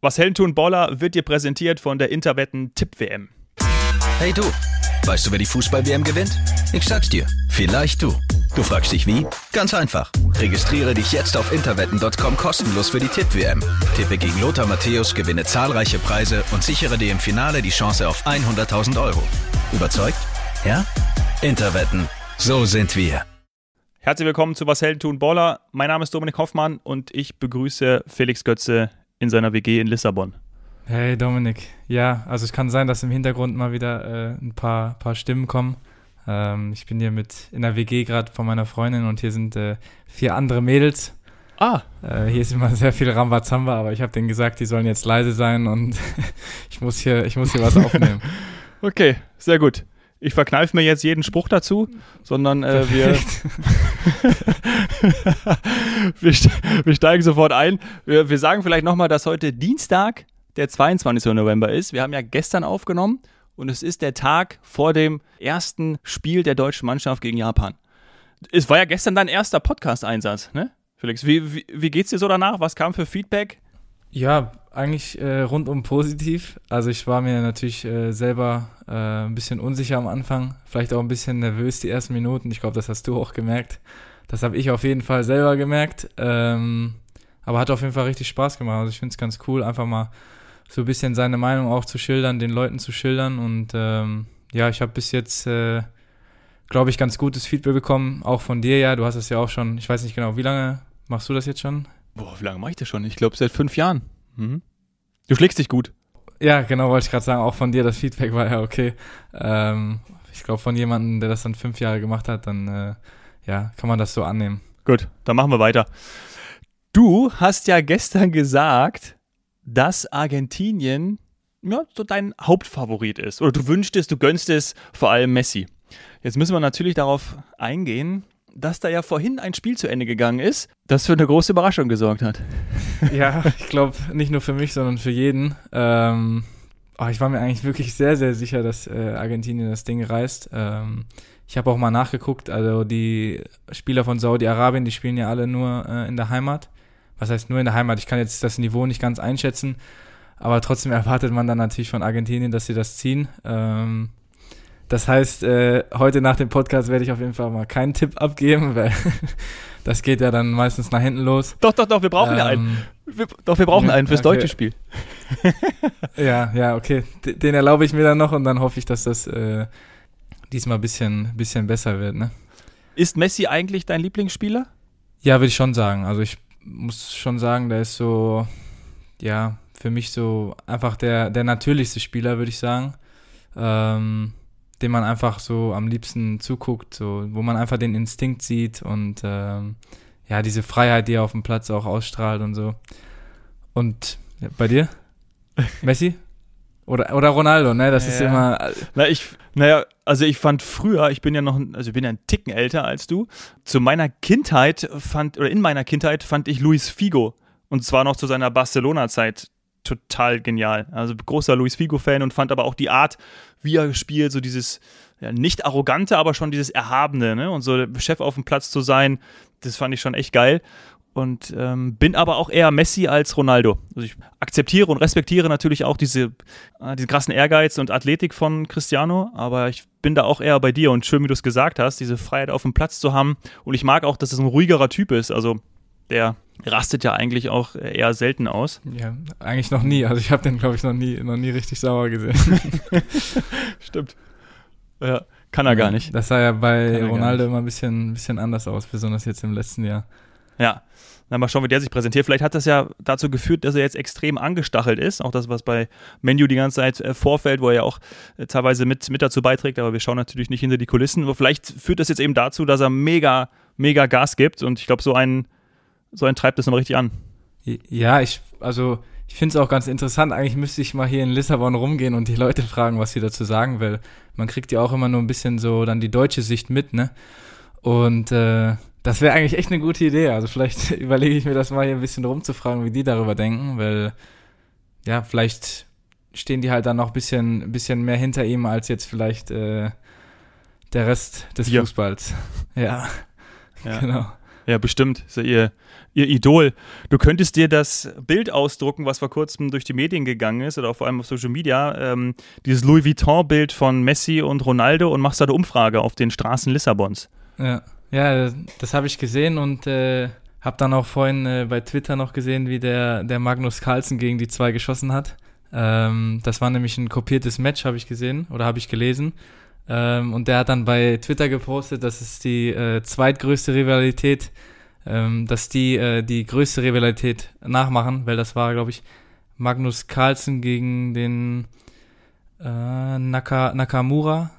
Was Hellen Baller wird dir präsentiert von der Interwetten Tipp WM. Hey du, weißt du, wer die Fußball-WM gewinnt? Ich sag's dir, vielleicht du. Du fragst dich wie? Ganz einfach. Registriere dich jetzt auf interwetten.com kostenlos für die Tipp-WM. Tippe gegen Lothar Matthäus, gewinne zahlreiche Preise und sichere dir im Finale die Chance auf 100.000 Euro. Überzeugt? Ja? Interwetten. So sind wir. Herzlich willkommen zu Was Helden tun Baller. Mein Name ist Dominik Hoffmann und ich begrüße Felix Götze in seiner WG in Lissabon. Hey Dominik, ja, also es kann sein, dass im Hintergrund mal wieder äh, ein paar, paar Stimmen kommen. Ähm, ich bin hier mit in der WG gerade von meiner Freundin und hier sind äh, vier andere Mädels. Ah. Äh, hier ist immer sehr viel Rambazamba, aber ich habe denen gesagt, die sollen jetzt leise sein und ich muss hier, ich muss hier was aufnehmen. okay, sehr gut. Ich verkneife mir jetzt jeden Spruch dazu, sondern äh, wir, wir, wir, steigen sofort ein. Wir, wir sagen vielleicht nochmal, dass heute Dienstag, der 22. November ist. Wir haben ja gestern aufgenommen und es ist der Tag vor dem ersten Spiel der deutschen Mannschaft gegen Japan. Es war ja gestern dein erster Podcast-Einsatz, ne? Felix, wie, wie, wie geht's dir so danach? Was kam für Feedback? Ja, eigentlich äh, rundum positiv. Also ich war mir natürlich äh, selber äh, ein bisschen unsicher am Anfang, vielleicht auch ein bisschen nervös die ersten Minuten. Ich glaube, das hast du auch gemerkt. Das habe ich auf jeden Fall selber gemerkt. Ähm, aber hat auf jeden Fall richtig Spaß gemacht. Also ich finde es ganz cool, einfach mal so ein bisschen seine Meinung auch zu schildern, den Leuten zu schildern. Und ähm, ja, ich habe bis jetzt, äh, glaube ich, ganz gutes Feedback bekommen, auch von dir ja. Du hast es ja auch schon, ich weiß nicht genau, wie lange machst du das jetzt schon? Boah, wie lange mache ich das schon? Ich glaube, seit fünf Jahren. Mhm. Du schlägst dich gut. Ja, genau, wollte ich gerade sagen. Auch von dir, das Feedback war ja okay. Ähm, ich glaube, von jemandem, der das dann fünf Jahre gemacht hat, dann äh, ja, kann man das so annehmen. Gut, dann machen wir weiter. Du hast ja gestern gesagt, dass Argentinien ja, so dein Hauptfavorit ist. Oder du wünschtest, du gönnst es vor allem Messi. Jetzt müssen wir natürlich darauf eingehen, dass da ja vorhin ein Spiel zu Ende gegangen ist, das für eine große Überraschung gesorgt hat. Ja, ich glaube, nicht nur für mich, sondern für jeden. Ähm, oh, ich war mir eigentlich wirklich sehr, sehr sicher, dass äh, Argentinien das Ding reißt. Ähm, ich habe auch mal nachgeguckt, also die Spieler von Saudi-Arabien, die spielen ja alle nur äh, in der Heimat. Was heißt nur in der Heimat? Ich kann jetzt das Niveau nicht ganz einschätzen, aber trotzdem erwartet man dann natürlich von Argentinien, dass sie das ziehen. Ähm, das heißt, äh, heute nach dem Podcast werde ich auf jeden Fall mal keinen Tipp abgeben, weil das geht ja dann meistens nach hinten los. Doch, doch, doch, wir brauchen ähm, ja einen. Ähm, wir, doch, wir brauchen einen fürs okay. deutsche Spiel. ja, ja, okay. Den erlaube ich mir dann noch und dann hoffe ich, dass das äh, diesmal ein bisschen, bisschen besser wird. Ne? Ist Messi eigentlich dein Lieblingsspieler? Ja, würde ich schon sagen. Also ich muss schon sagen, der ist so, ja, für mich so einfach der, der natürlichste Spieler, würde ich sagen. Ähm, dem man einfach so am liebsten zuguckt, so, wo man einfach den Instinkt sieht und ähm, ja, diese Freiheit, die er auf dem Platz auch ausstrahlt und so. Und ja, bei dir? Messi? Oder, oder Ronaldo, ne? Das ja. ist immer. Na, ich, naja, also ich fand früher, ich bin ja noch, also ich bin ja ein Ticken älter als du. Zu meiner Kindheit fand, oder in meiner Kindheit fand ich Luis Figo. Und zwar noch zu seiner Barcelona-Zeit total genial. Also großer Luis Figo-Fan und fand aber auch die Art, wie er spielt, so dieses ja, nicht arrogante, aber schon dieses Erhabene, ne? Und so Chef auf dem Platz zu sein, das fand ich schon echt geil. Und ähm, bin aber auch eher Messi als Ronaldo. Also ich akzeptiere und respektiere natürlich auch diese, äh, diesen krassen Ehrgeiz und Athletik von Cristiano, aber ich bin da auch eher bei dir und schön, wie du es gesagt hast, diese Freiheit auf dem Platz zu haben. Und ich mag auch, dass es ein ruhigerer Typ ist. Also der rastet ja eigentlich auch eher selten aus. Ja, eigentlich noch nie. Also ich habe den, glaube ich, noch nie, noch nie richtig sauer gesehen. Stimmt. Ja, kann er ja, gar nicht. Das sah ja bei Ronaldo immer ein bisschen, bisschen anders aus, besonders jetzt im letzten Jahr. Ja. Na, mal schauen, wie der sich präsentiert. Vielleicht hat das ja dazu geführt, dass er jetzt extrem angestachelt ist. Auch das, was bei Menu die ganze Zeit äh, vorfällt, wo er ja auch äh, teilweise mit, mit dazu beiträgt. Aber wir schauen natürlich nicht hinter die Kulissen. Aber vielleicht führt das jetzt eben dazu, dass er mega, mega Gas gibt. Und ich glaube, so einen so ein treibt es nochmal richtig an. Ja, ich, also ich finde es auch ganz interessant. Eigentlich müsste ich mal hier in Lissabon rumgehen und die Leute fragen, was sie dazu sagen, weil man kriegt ja auch immer nur ein bisschen so dann die deutsche Sicht mit, ne? Und äh, das wäre eigentlich echt eine gute Idee. Also vielleicht überlege ich mir das mal hier ein bisschen rumzufragen, wie die darüber denken, weil ja, vielleicht stehen die halt dann noch ein bisschen, bisschen mehr hinter ihm als jetzt vielleicht äh, der Rest des ja. Fußballs. Ja, ja. genau. Ja, bestimmt. Ist ja ihr, ihr Idol. Du könntest dir das Bild ausdrucken, was vor kurzem durch die Medien gegangen ist oder vor allem auf Social Media. Ähm, dieses Louis Vuitton-Bild von Messi und Ronaldo und machst da eine Umfrage auf den Straßen Lissabons. Ja, ja das habe ich gesehen und äh, habe dann auch vorhin äh, bei Twitter noch gesehen, wie der, der Magnus Carlsen gegen die zwei geschossen hat. Ähm, das war nämlich ein kopiertes Match, habe ich gesehen oder habe ich gelesen. Ähm, und der hat dann bei Twitter gepostet, dass es die äh, zweitgrößte Rivalität, ähm, dass die äh, die größte Rivalität nachmachen, weil das war, glaube ich, Magnus Carlsen gegen den äh, Naka, Nakamura,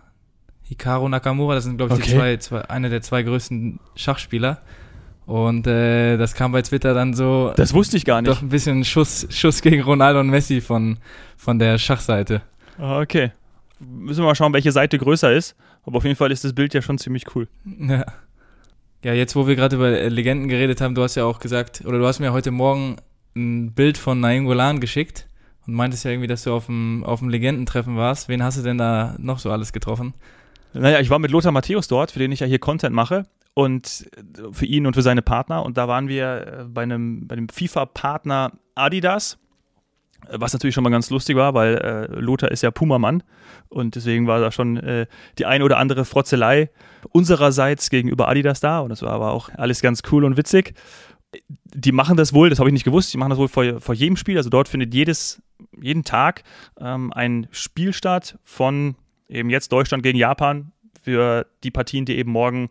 Hikaru Nakamura, das sind, glaube ich, okay. die zwei, zwei, eine der zwei größten Schachspieler. Und äh, das kam bei Twitter dann so. Das wusste ich gar nicht. Doch ein bisschen Schuss, Schuss gegen Ronaldo und Messi von, von der Schachseite. Ah, okay. Müssen wir mal schauen, welche Seite größer ist. Aber auf jeden Fall ist das Bild ja schon ziemlich cool. Ja. Ja, jetzt wo wir gerade über Legenden geredet haben, du hast ja auch gesagt, oder du hast mir heute Morgen ein Bild von Naim Golan geschickt und meintest ja irgendwie, dass du auf dem, auf dem Legendentreffen warst. Wen hast du denn da noch so alles getroffen? Naja, ich war mit Lothar Matthäus dort, für den ich ja hier Content mache und für ihn und für seine Partner. Und da waren wir bei einem, bei einem FIFA-Partner Adidas was natürlich schon mal ganz lustig war, weil äh, Lothar ist ja Pumamann und deswegen war da schon äh, die ein oder andere Frotzelei unsererseits gegenüber Adidas da und das war aber auch alles ganz cool und witzig. Die machen das wohl, das habe ich nicht gewusst, die machen das wohl vor, vor jedem Spiel, also dort findet jedes, jeden Tag ähm, ein Spiel statt von eben jetzt Deutschland gegen Japan für die Partien, die eben morgen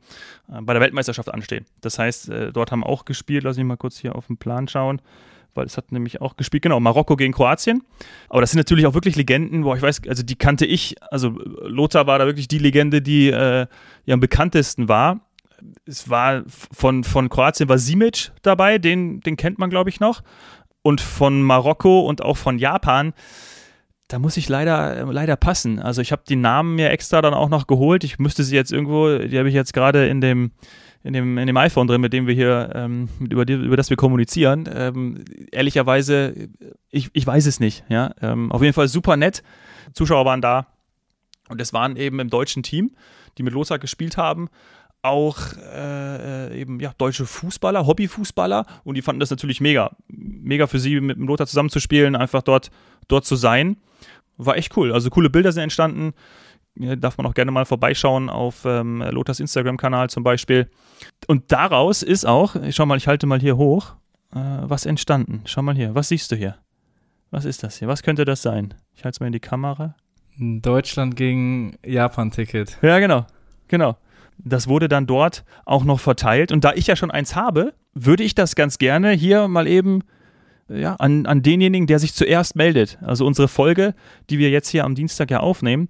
äh, bei der Weltmeisterschaft anstehen. Das heißt, äh, dort haben auch gespielt, lass mich mal kurz hier auf den Plan schauen weil es hat nämlich auch gespielt, genau, Marokko gegen Kroatien. Aber das sind natürlich auch wirklich Legenden, wo ich weiß, also die kannte ich, also Lothar war da wirklich die Legende, die äh, ja am bekanntesten war. Es war von, von Kroatien war Simic dabei, den, den kennt man, glaube ich, noch. Und von Marokko und auch von Japan, da muss ich leider, leider passen. Also ich habe die Namen mir extra dann auch noch geholt. Ich müsste sie jetzt irgendwo, die habe ich jetzt gerade in dem in dem, in dem iPhone drin, mit dem wir hier, ähm, über, die, über das wir kommunizieren. Ähm, ehrlicherweise, ich, ich weiß es nicht. Ja? Ähm, auf jeden Fall super nett. Zuschauer waren da und es waren eben im deutschen Team, die mit Lothar gespielt haben, auch äh, eben ja, deutsche Fußballer, Hobbyfußballer und die fanden das natürlich mega. Mega für sie, mit Lothar zusammenzuspielen, einfach dort, dort zu sein. War echt cool. Also coole Bilder sind entstanden darf man auch gerne mal vorbeischauen auf ähm, Lothars Instagram-Kanal zum Beispiel. Und daraus ist auch, ich schau mal, ich halte mal hier hoch, äh, was entstanden. Schau mal hier, was siehst du hier? Was ist das hier? Was könnte das sein? Ich halte es mal in die Kamera. Deutschland gegen Japan-Ticket. Ja, genau. Genau. Das wurde dann dort auch noch verteilt. Und da ich ja schon eins habe, würde ich das ganz gerne hier mal eben ja, an, an denjenigen, der sich zuerst meldet. Also unsere Folge, die wir jetzt hier am Dienstag ja aufnehmen,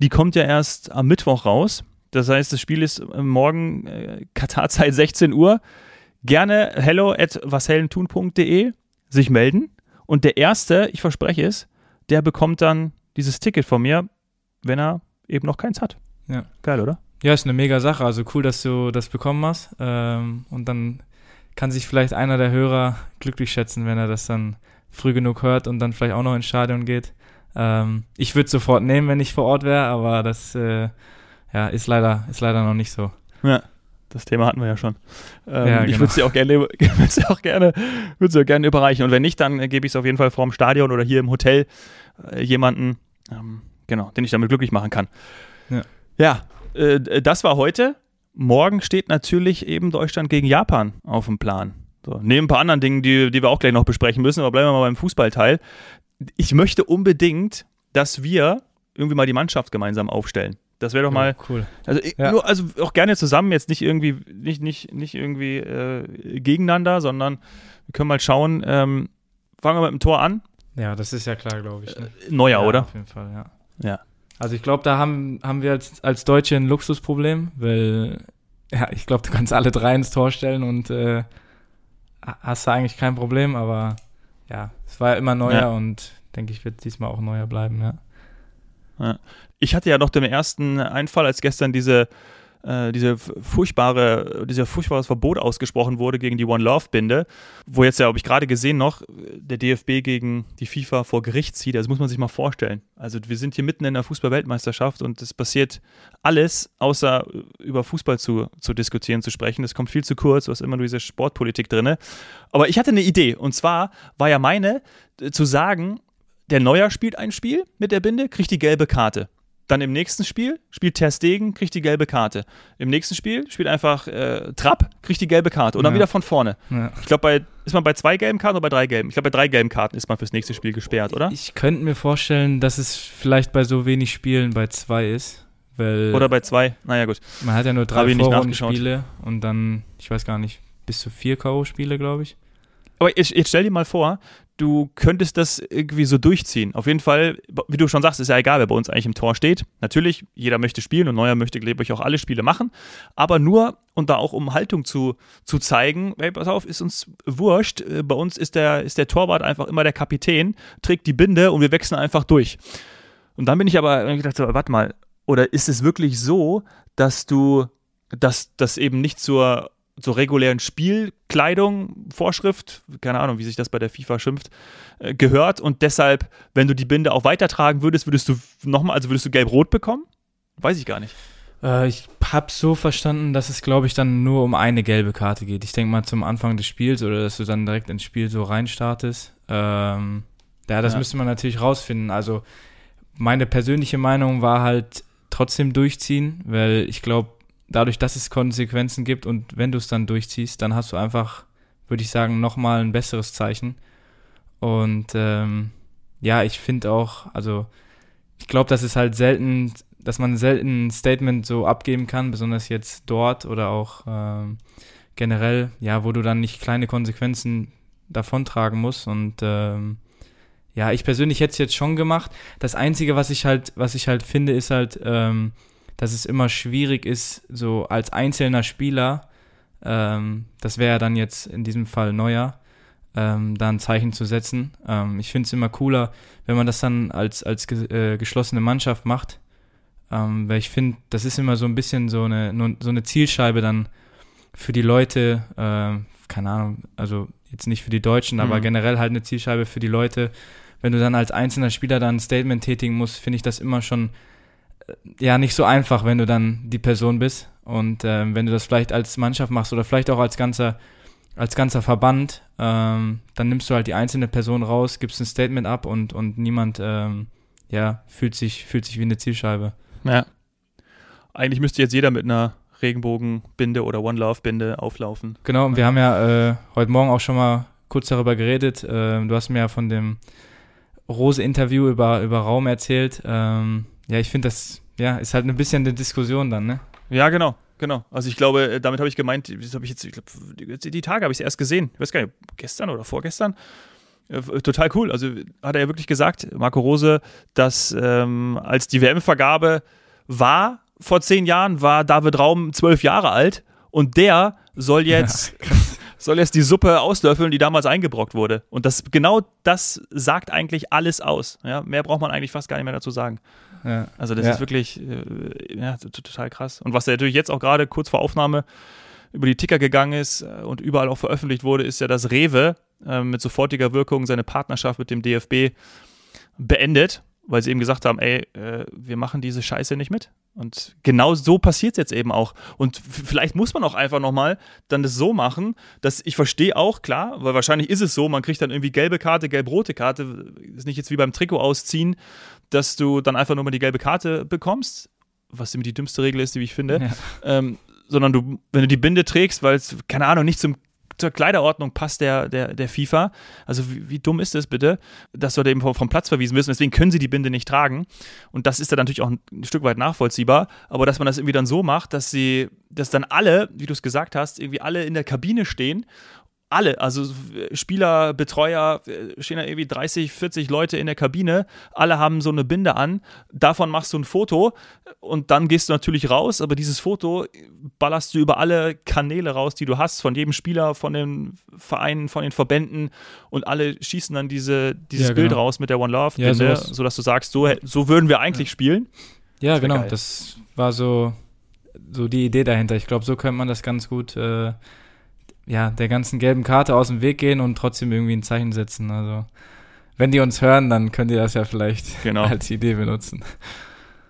die kommt ja erst am Mittwoch raus. Das heißt, das Spiel ist äh, morgen äh, Katarzeit 16 Uhr. Gerne hello at washellentun.de sich melden. Und der Erste, ich verspreche es, der bekommt dann dieses Ticket von mir, wenn er eben noch keins hat. Ja. Geil, oder? Ja, ist eine mega Sache. Also cool, dass du das bekommen hast. Ähm, und dann kann sich vielleicht einer der Hörer glücklich schätzen, wenn er das dann früh genug hört und dann vielleicht auch noch ins Stadion geht. Ähm, ich würde sofort nehmen, wenn ich vor Ort wäre, aber das äh, ja, ist, leider, ist leider noch nicht so. Ja, das Thema hatten wir ja schon. Ähm, ja, genau. Ich würde sie auch gerne, sie auch gerne, würde sie auch gerne überreichen. Und wenn nicht, dann gebe ich es auf jeden Fall vorm Stadion oder hier im Hotel äh, jemanden, ähm, genau, den ich damit glücklich machen kann. Ja, ja äh, das war heute. Morgen steht natürlich eben Deutschland gegen Japan auf dem Plan. So, neben ein paar anderen Dingen, die, die wir auch gleich noch besprechen müssen, aber bleiben wir mal beim Fußballteil. Ich möchte unbedingt, dass wir irgendwie mal die Mannschaft gemeinsam aufstellen. Das wäre doch mal ja, cool. Also, ja. nur, also auch gerne zusammen, jetzt nicht irgendwie, nicht, nicht, nicht irgendwie äh, gegeneinander, sondern wir können mal schauen. Ähm, fangen wir mit dem Tor an. Ja, das ist ja klar, glaube ich. Ne? Äh, Neuer, ja, oder? Auf jeden Fall, ja. Ja. Also ich glaube, da haben, haben wir als, als Deutsche ein Luxusproblem, weil ja, ich glaube, du kannst alle drei ins Tor stellen und äh, hast da eigentlich kein Problem, aber ja, es war ja immer neuer ja. und denke ich, wird diesmal auch neuer bleiben, ja. ja. Ich hatte ja noch den ersten Einfall, als gestern diese äh, diese furchtbare, dieser furchtbares Verbot ausgesprochen wurde gegen die One Love Binde, wo jetzt ja, habe ich gerade gesehen noch, der DFB gegen die FIFA vor Gericht zieht. Das muss man sich mal vorstellen. Also wir sind hier mitten in der Fußball-Weltmeisterschaft und es passiert alles, außer über Fußball zu, zu diskutieren, zu sprechen. Das kommt viel zu kurz, was immer nur diese Sportpolitik drin. Aber ich hatte eine Idee und zwar war ja meine, äh, zu sagen, der Neuer spielt ein Spiel mit der Binde, kriegt die gelbe Karte. Dann im nächsten Spiel spielt Ter Stegen, kriegt die gelbe Karte. Im nächsten Spiel spielt einfach äh, Trapp, kriegt die gelbe Karte. Und dann ja. wieder von vorne. Ja. Ich glaube, bei, ist man bei zwei gelben Karten oder bei drei gelben? Ich glaube, bei drei gelben Karten ist man fürs nächste Spiel gesperrt, oder? Ich könnte mir vorstellen, dass es vielleicht bei so wenig Spielen bei zwei ist. Weil oder bei zwei, naja gut. Man hat ja nur drei Vorrundenspiele und dann, ich weiß gar nicht, bis zu vier K.O.-Spiele, glaube ich. Aber jetzt, jetzt stell dir mal vor, du könntest das irgendwie so durchziehen. Auf jeden Fall, wie du schon sagst, ist ja egal, wer bei uns eigentlich im Tor steht. Natürlich, jeder möchte spielen und Neuer möchte, glaube ich, auch alle Spiele machen. Aber nur, und da auch um Haltung zu, zu zeigen, hey, pass auf, ist uns wurscht. Äh, bei uns ist der, ist der Torwart einfach immer der Kapitän, trägt die Binde und wir wechseln einfach durch. Und dann bin ich aber gedacht, so, warte mal, oder ist es wirklich so, dass du, dass das eben nicht zur zur regulären Spielkleidung, Vorschrift, keine Ahnung, wie sich das bei der FIFA schimpft, äh, gehört und deshalb, wenn du die Binde auch weitertragen würdest, würdest du nochmal, also würdest du gelb-rot bekommen? Weiß ich gar nicht. Äh, ich habe so verstanden, dass es, glaube ich, dann nur um eine gelbe Karte geht. Ich denke mal zum Anfang des Spiels oder dass du dann direkt ins Spiel so reinstartest. Ähm, ja, das ja. müsste man natürlich rausfinden. Also meine persönliche Meinung war halt trotzdem durchziehen, weil ich glaube, dadurch, dass es Konsequenzen gibt und wenn du es dann durchziehst, dann hast du einfach, würde ich sagen, nochmal ein besseres Zeichen. Und ähm, ja, ich finde auch, also ich glaube, dass es halt selten, dass man selten ein Statement so abgeben kann, besonders jetzt dort oder auch ähm, generell, ja, wo du dann nicht kleine Konsequenzen davontragen musst. Und ähm, ja, ich persönlich hätte es jetzt schon gemacht. Das Einzige, was ich halt, was ich halt finde, ist halt, ähm, dass es immer schwierig ist, so als einzelner Spieler, ähm, das wäre dann jetzt in diesem Fall Neuer, ähm, da ein Zeichen zu setzen. Ähm, ich finde es immer cooler, wenn man das dann als, als ge äh, geschlossene Mannschaft macht, ähm, weil ich finde, das ist immer so ein bisschen so eine, so eine Zielscheibe dann für die Leute, äh, keine Ahnung, also jetzt nicht für die Deutschen, mhm. aber generell halt eine Zielscheibe für die Leute. Wenn du dann als einzelner Spieler dann ein Statement tätigen musst, finde ich das immer schon ja nicht so einfach, wenn du dann die Person bist. Und ähm, wenn du das vielleicht als Mannschaft machst oder vielleicht auch als ganzer, als ganzer Verband, ähm, dann nimmst du halt die einzelne Person raus, gibst ein Statement ab und, und niemand ähm, ja, fühlt, sich, fühlt sich wie eine Zielscheibe. Ja. Eigentlich müsste jetzt jeder mit einer Regenbogenbinde oder One Love Binde auflaufen. Genau, und wir haben ja äh, heute Morgen auch schon mal kurz darüber geredet. Ähm, du hast mir ja von dem Rose-Interview über, über Raum erzählt. Ähm, ja, ich finde, das ja, ist halt ein bisschen eine Diskussion dann, ne? Ja, genau. Genau. Also ich glaube, äh, damit habe ich gemeint, das habe ich jetzt, ich glaube, die, die Tage habe ich es erst gesehen. Ich weiß gar nicht, gestern oder vorgestern. Äh, total cool. Also hat er ja wirklich gesagt, Marco Rose, dass ähm, als die WM-Vergabe war vor zehn Jahren, war David Raum zwölf Jahre alt und der soll jetzt ja, soll jetzt die Suppe auslöffeln, die damals eingebrockt wurde. Und das genau das sagt eigentlich alles aus. Ja, mehr braucht man eigentlich fast gar nicht mehr dazu sagen. Ja. Also das ja. ist wirklich äh, ja, total krass. Und was er natürlich jetzt auch gerade kurz vor Aufnahme über die Ticker gegangen ist äh, und überall auch veröffentlicht wurde, ist ja, dass Rewe äh, mit sofortiger Wirkung seine Partnerschaft mit dem DFB beendet, weil sie eben gesagt haben, ey, äh, wir machen diese Scheiße nicht mit. Und genau so passiert es jetzt eben auch. Und vielleicht muss man auch einfach nochmal dann das so machen, dass ich verstehe auch, klar, weil wahrscheinlich ist es so, man kriegt dann irgendwie gelbe Karte, gelb-rote Karte, ist nicht jetzt wie beim Trikot ausziehen, dass du dann einfach nur mal die gelbe Karte bekommst, was immer die dümmste Regel ist, die ich finde, ja. ähm, sondern du, wenn du die Binde trägst, weil es, keine Ahnung, nicht zum zur Kleiderordnung passt der, der, der FIFA. Also wie, wie dumm ist es bitte, dass du da eben vom, vom Platz verwiesen wirst deswegen können sie die Binde nicht tragen. Und das ist dann natürlich auch ein, ein, Stück weit nachvollziehbar. Aber dass man das irgendwie dann so macht, dass sie, dass dann alle, wie du es gesagt hast, irgendwie alle in der Kabine stehen alle, also Spieler, Betreuer, äh, stehen da irgendwie 30, 40 Leute in der Kabine, alle haben so eine Binde an, davon machst du ein Foto und dann gehst du natürlich raus, aber dieses Foto ballerst du über alle Kanäle raus, die du hast, von jedem Spieler, von den Vereinen, von den Verbänden und alle schießen dann diese, dieses ja, genau. Bild raus mit der One Love Binde, ja, sodass du sagst, so, so würden wir eigentlich ja. spielen. Ja, genau, geil. das war so so die Idee dahinter. Ich glaube, so könnte man das ganz gut, äh, ja, der ganzen gelben Karte aus dem Weg gehen und trotzdem irgendwie ein Zeichen setzen. Also, wenn die uns hören, dann könnt ihr das ja vielleicht Genau. als Idee benutzen.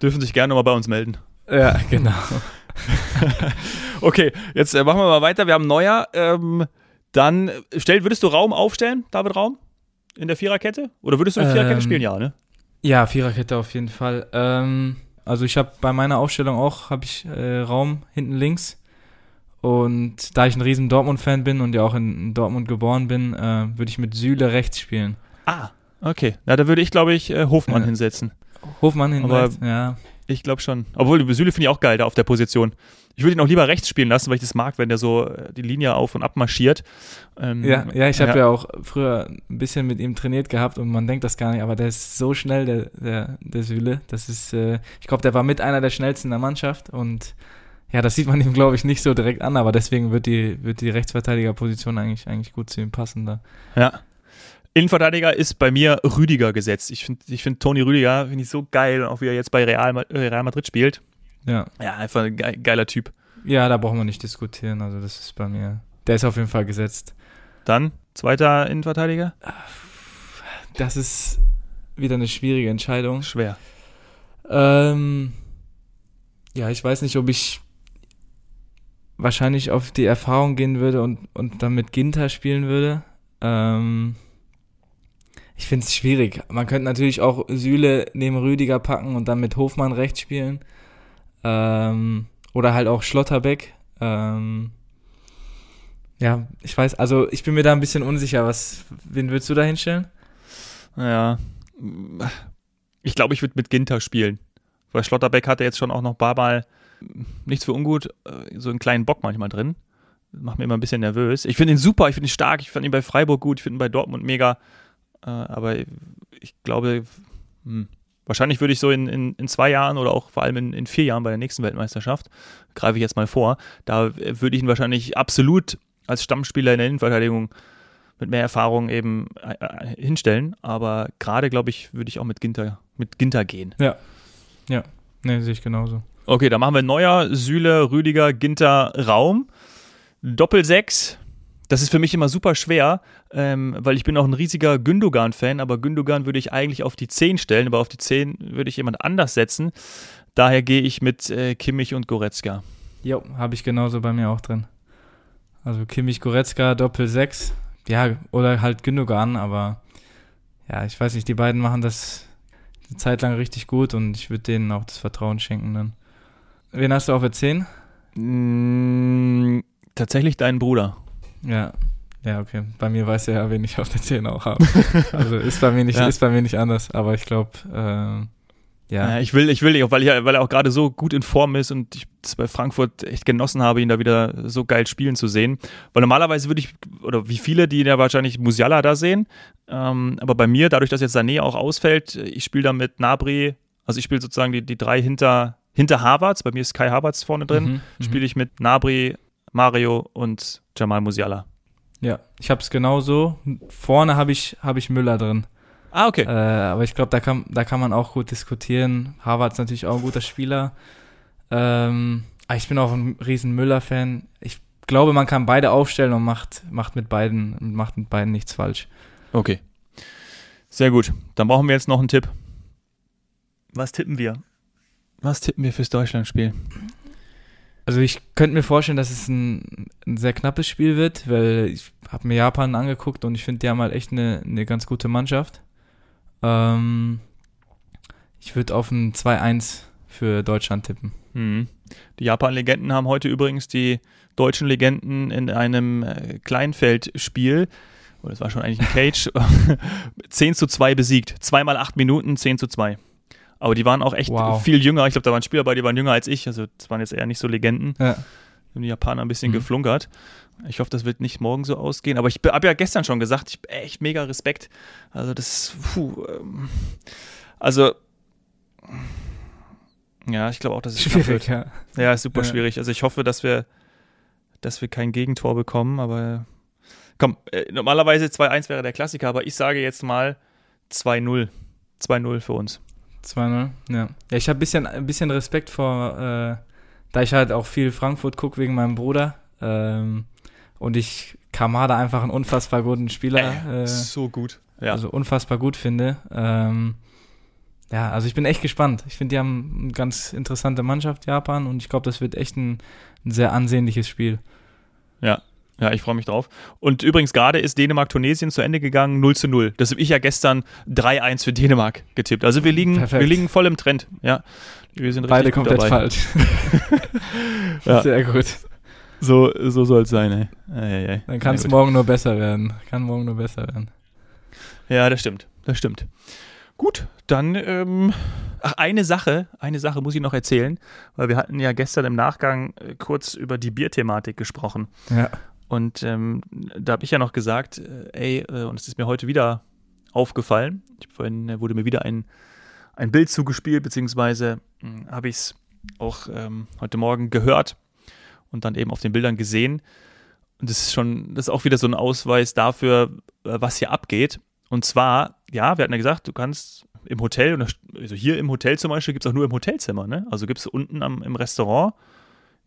Dürfen sich gerne nochmal bei uns melden. Ja, genau. Okay, jetzt äh, machen wir mal weiter. Wir haben Neuer. Ähm, dann äh, stell, würdest du Raum aufstellen, David Raum? In der Viererkette? Oder würdest du eine Viererkette Ähm, spielen? Ja, ne? Ja, Viererkette auf jeden Fall. Ähm, also ich habe bei meiner Aufstellung auch habe ich äh, Raum hinten links und da ich ein riesen Dortmund-Fan bin und ja auch in, Dortmund geboren bin, äh, würde ich mit Süle rechts spielen. Ah, okay. Na, da würde ich, glaube ich, äh, Hofmann Ja. hinsetzen. Hofmann rechts, ja. Ich glaube schon. Obwohl, Süle finde ich auch geil da auf der Position. Ich würde ihn auch lieber rechts spielen lassen, weil ich das mag, wenn der so äh, die Linie auf und ab marschiert. Ähm, Ja, ja, ich habe ja. auch früher ein bisschen mit ihm trainiert gehabt und man denkt das gar nicht, aber der ist so schnell, der, der, der Süle. Das ist, äh, ich glaube, der war mit einer der schnellsten in der Mannschaft und ja, das sieht man ihm, glaube ich, nicht so direkt an, aber deswegen wird die, wird die Rechtsverteidigerposition eigentlich, eigentlich gut zu ihm passen da. Ja. Innenverteidiger ist bei mir Rüdiger gesetzt. Ich finde ich find Toni Rüdiger finde ich so geil, auch wie er jetzt bei Real, äh, Real Madrid spielt. Ja. Ja, einfach ein ge geiler Typ. Ja, da brauchen wir nicht diskutieren, also das ist bei mir, der ist auf jeden Fall gesetzt. Dann zweiter Innenverteidiger. Das ist wieder eine schwierige Entscheidung. Schwer. Ähm, ja, ich weiß nicht, ob ich wahrscheinlich auf die Erfahrung gehen würde und, und dann mit Ginter spielen würde. Ähm, ich finde es schwierig. Man könnte natürlich auch Süle neben Rüdiger packen und dann mit Hofmann rechts spielen. Ähm, oder halt auch Schlotterbeck. Ähm, ja, ich weiß, also ich bin mir da ein bisschen unsicher. Was, wen würdest du da hinstellen? Ja. Ich glaube, ich würde mit Ginter spielen. Weil Schlotterbeck hatte jetzt schon auch noch ein paar Mal nichts für ungut, äh, so einen kleinen Bock manchmal drin. Macht mir immer ein bisschen nervös. Ich finde ihn super, ich finde ihn stark, ich fand ihn bei Freiburg gut, ich finde ihn bei Dortmund mega. Äh, aber ich glaube, hm, wahrscheinlich würde ich so in, in, in zwei Jahren oder auch vor allem in, in vier Jahren bei der nächsten Weltmeisterschaft, greife ich jetzt mal vor, da würde ich ihn wahrscheinlich absolut als Stammspieler in der Innenverteidigung mit mehr Erfahrung eben äh, hinstellen. Aber gerade, glaube ich, würde ich auch mit Ginter, mit Ginter gehen. Ne, sehe ich genauso. Okay, dann machen wir Neuer, Süle, Rüdiger, Ginter, Raum. Doppel 6. Das ist für mich immer super schwer, ähm, weil ich bin auch ein riesiger Gündogan-Fan, aber Gündogan würde ich eigentlich auf die 10 stellen, aber auf die 10 würde ich jemand anders setzen. Daher gehe ich mit äh, Kimmich und Goretzka. Jo, habe ich genauso bei mir auch drin. Also Kimmich Goretzka, Doppel 6. Ja, oder halt Gündogan, aber ja, ich weiß nicht, die beiden machen das eine Zeit lang richtig gut und ich würde denen auch das Vertrauen schenken dann. Wen hast du auf der 10? Mm, tatsächlich deinen Bruder. Ja. Ja, okay. Bei mir weiß er ja, wen ich auf der 10 auch habe. Also ist bei mir nicht, Ja. ist bei mir nicht anders, aber ich glaube, ähm, ja. Ja, ich will, ich will, weil, ich, weil er auch gerade so gut in Form ist und ich es bei Frankfurt echt genossen habe, ihn da wieder so geil spielen zu sehen. Weil normalerweise würde ich, oder wie viele, die ja wahrscheinlich Musiala da sehen, ähm, aber bei mir, dadurch, dass jetzt Sané auch ausfällt, ich spiele da mit Nabri, also ich spiele sozusagen die, die drei hinter, hinter Havertz, bei mir ist Kai Havertz vorne drin, Mhm, mhm. spiele ich mit Nabri, Mario und Jamal Musiala. Ja, ich habe es genauso. Vorne habe ich, hab ich Müller drin. Ah, okay. Äh, aber ich glaube, da kann, da kann man auch gut diskutieren. Harvard ist natürlich auch ein guter Spieler. Ähm, aber ich bin auch ein riesen Müller-Fan. Ich glaube, man kann beide aufstellen und macht, macht, mit beiden, macht mit beiden nichts falsch. Okay. Sehr gut. Dann brauchen wir jetzt noch einen Tipp. Was tippen wir? Was tippen wir fürs Deutschlandspiel? Also ich könnte mir vorstellen, dass es ein, ein sehr knappes Spiel wird, weil ich habe mir Japan angeguckt und ich finde, die haben halt echt eine, eine ganz gute Mannschaft. Ähm, ich würde auf ein 2-1 für Deutschland tippen. Mhm. Die Japan-Legenden haben heute übrigens die deutschen Legenden in einem äh, Kleinfeldspiel, oder es war schon eigentlich ein Cage, 10 zu 2 besiegt. Zweimal acht Minuten, 10 zu 2. Aber die waren auch echt Wow. viel jünger. Ich glaube, da waren Spieler bei, die waren jünger als ich. Also, das waren jetzt eher nicht so Legenden. Ja. haben die Japaner ein bisschen Mhm. geflunkert. Ich hoffe, das wird nicht morgen so ausgehen. Aber ich habe ja gestern schon gesagt, ich hab echt mega Respekt. Also das, puh, ähm, also ja, ich glaube auch, dass es Schwierig, wird. ja. Ja, ist super Ja. schwierig. Also ich hoffe, dass wir, dass wir kein Gegentor bekommen. Aber komm, äh, normalerweise 2-1 wäre der Klassiker, aber ich sage jetzt mal 2-0. 2-0 für uns. 2-0, ja. Ja, ich habe ein bisschen, ein bisschen Respekt vor äh, da ich halt auch viel Frankfurt gucke wegen meinem Bruder ähm, und ich Kamada einfach einen unfassbar guten Spieler, äh, so gut, ja. also unfassbar gut finde. Ähm, ja, also ich bin echt gespannt. Ich finde, die haben eine ganz interessante Mannschaft, Japan, und ich glaube, das wird echt ein, ein sehr ansehnliches Spiel. Ja, ja, ich freue mich drauf. Und übrigens, gerade ist Dänemark-Tunesien zu Ende gegangen, 0 zu 0. Das habe ich ja gestern 3-1 für Dänemark getippt. Also wir liegen, wir liegen voll im Trend. Ja, wir sind Beide komplett falsch. ja. Sehr gut. So, so soll es sein, ey. Ei, ei. Dann kann es morgen nur besser werden. Kann morgen nur besser werden. Ja, das stimmt. Das stimmt. Gut, dann, ähm, ach, eine Sache, eine Sache muss ich noch erzählen, weil wir hatten ja gestern im Nachgang äh, kurz über die Bierthematik gesprochen. Ja. Und ähm, da habe ich ja noch gesagt, äh, ey, äh, und es ist mir heute wieder aufgefallen. Ich, vorhin äh, wurde mir wieder ein, ein Bild zugespielt, beziehungsweise hm, habe ich es auch ähm, heute Morgen gehört und dann eben auf den Bildern gesehen. Und das ist schon, das ist auch wieder so ein Ausweis dafür, äh, was hier abgeht. Und zwar, ja, wir hatten ja gesagt, du kannst im Hotel, also hier im Hotel zum Beispiel, gibt es auch nur im Hotelzimmer, ne? Also gibt es unten am, im Restaurant,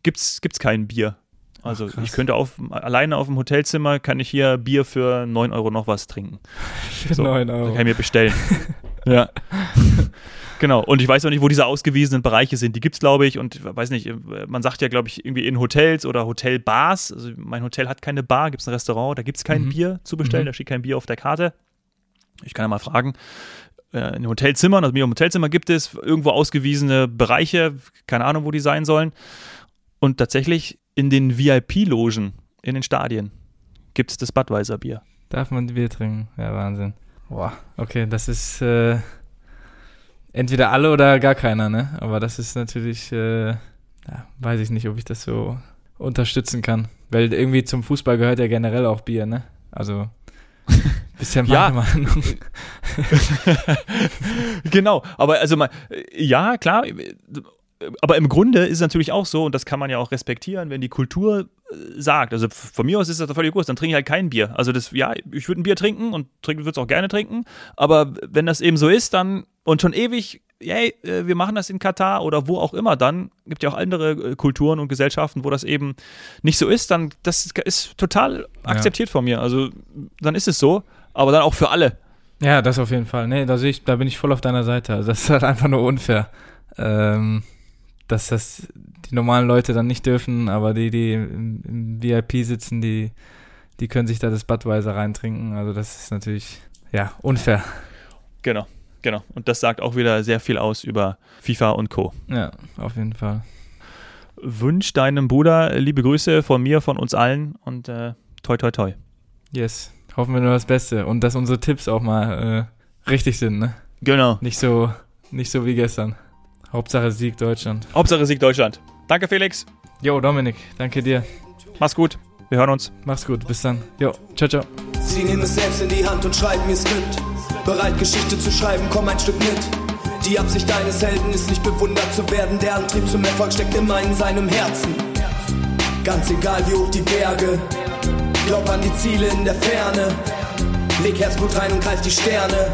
gibt es kein Bier. Also Ach, ich könnte auf, alleine auf dem Hotelzimmer kann ich hier Bier für 9 Euro noch was trinken. Für so, 9 Euro. Kann ich mir bestellen. ja. genau. Und ich weiß auch nicht, wo diese ausgewiesenen Bereiche sind. Die gibt es, glaube ich, und weiß nicht, man sagt ja, glaube ich, irgendwie in Hotels oder Hotelbars. Also mein Hotel hat keine Bar, gibt es ein Restaurant, da gibt es kein mhm. Bier zu bestellen, mhm. da steht kein Bier auf der Karte. Ich kann ja mal fragen. Äh, in Hotelzimmern, also mir im Hotelzimmer gibt es irgendwo ausgewiesene Bereiche, keine Ahnung, wo die sein sollen. Und tatsächlich in den VIP-Logen in den Stadien gibt es das Budweiser-Bier. Darf man Bier trinken? Ja, Wahnsinn. Boah, okay, das ist äh, entweder alle oder gar keiner, ne? Aber das ist natürlich, äh, ja, weiß ich nicht, ob ich das so unterstützen kann. Weil irgendwie zum Fußball gehört ja generell auch Bier, ne? Also, bisschen meine ja. Meinung. genau, aber also mal, ja, klar, aber im Grunde ist es natürlich auch so, und das kann man ja auch respektieren, wenn die Kultur äh, sagt, also von mir aus ist das völlig gut, dann trinke ich halt kein Bier. Also das, ja, ich würde ein Bier trinken und würde es auch gerne trinken, aber wenn das eben so ist, dann und schon ewig, yay, äh, wir machen das in Katar oder wo auch immer, dann gibt ja auch andere äh, Kulturen und Gesellschaften, wo das eben nicht so ist, dann das ist total akzeptiert ja. von mir. Also dann ist es so, aber dann auch für alle. Ja, das auf jeden Fall. Nee, da, ich, da bin ich voll auf deiner Seite. Also das ist halt einfach nur unfair. Ähm, dass das die normalen Leute dann nicht dürfen, aber die, die im, im VIP sitzen, die, die können sich da das Budweiser reintrinken. Also das ist natürlich, ja, unfair. Genau, genau. Und das sagt auch wieder sehr viel aus über FIFA und Co. Ja, auf jeden Fall. Wünsch deinem Bruder liebe Grüße von mir, von uns allen und äh, toi toi toi. Yes, hoffen wir nur das Beste und dass unsere Tipps auch mal äh, richtig sind, ne? Genau. Nicht so, nicht so wie gestern. Hauptsache Sieg Deutschland. Hauptsache Sieg Deutschland. Danke, Felix. Jo, Dominik, danke dir. Mach's gut. Wir hören uns. Mach's gut. Bis dann. Jo, ciao, ciao. Sie nehmen es selbst in die Hand und schreiben ihr Skript. Bereit, Geschichte zu schreiben, komm ein Stück mit. Die Absicht deines Helden ist nicht bewundert zu werden. Der Antrieb zum Erfolg steckt immer in seinem Herzen. Ganz egal wie hoch die Berge. Glaub an die Ziele in der Ferne. Leg Herzblut rein und greif die Sterne.